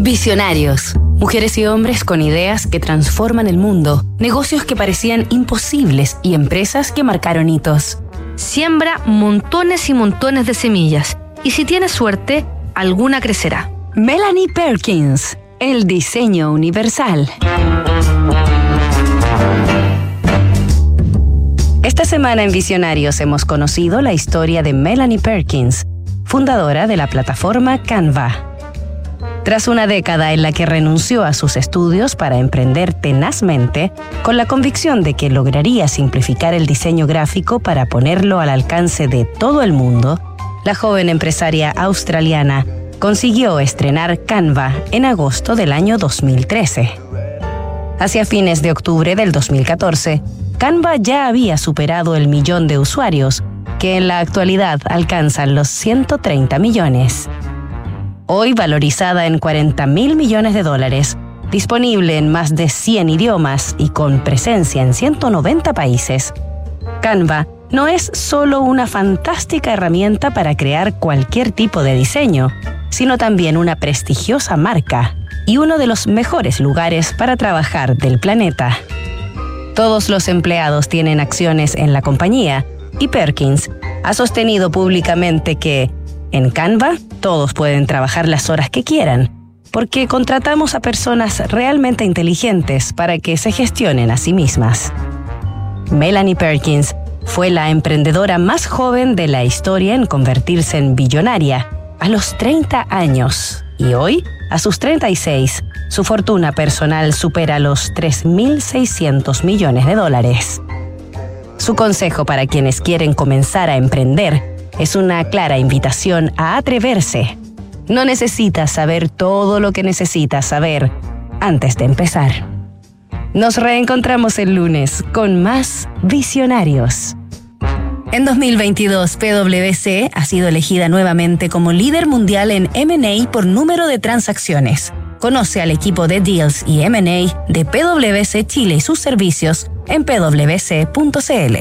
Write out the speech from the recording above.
Visionarios. Mujeres y hombres con ideas que transforman el mundo, negocios que parecían imposibles y empresas que marcaron hitos. Siembra montones y montones de semillas y si tienes suerte, alguna crecerá. Melanie Perkins, el diseño universal. Esta semana en Visionarios hemos conocido la historia de Melanie Perkins, fundadora de la plataforma Canva. Tras una década en la que renunció a sus estudios para emprender tenazmente, con la convicción de que lograría simplificar el diseño gráfico para ponerlo al alcance de todo el mundo, la joven empresaria australiana consiguió estrenar Canva en agosto del año 2013. Hacia fines de octubre del 2014, Canva ya había superado el millón de usuarios, que en la actualidad alcanzan los 130 millones hoy valorizada en 40 mil millones de dólares, disponible en más de 100 idiomas y con presencia en 190 países. Canva no es solo una fantástica herramienta para crear cualquier tipo de diseño, sino también una prestigiosa marca y uno de los mejores lugares para trabajar del planeta. Todos los empleados tienen acciones en la compañía y Perkins ha sostenido públicamente que en Canva todos pueden trabajar las horas que quieran, porque contratamos a personas realmente inteligentes para que se gestionen a sí mismas. Melanie Perkins fue la emprendedora más joven de la historia en convertirse en billonaria a los 30 años y hoy, a sus 36, su fortuna personal supera los 3.600 millones de dólares. Su consejo para quienes quieren comenzar a emprender es una clara invitación a atreverse. No necesitas saber todo lo que necesitas saber antes de empezar. Nos reencontramos el lunes con más visionarios. En 2022, PwC ha sido elegida nuevamente como líder mundial en MA por número de transacciones. Conoce al equipo de Deals y MA de PwC Chile y sus servicios en pwc.cl.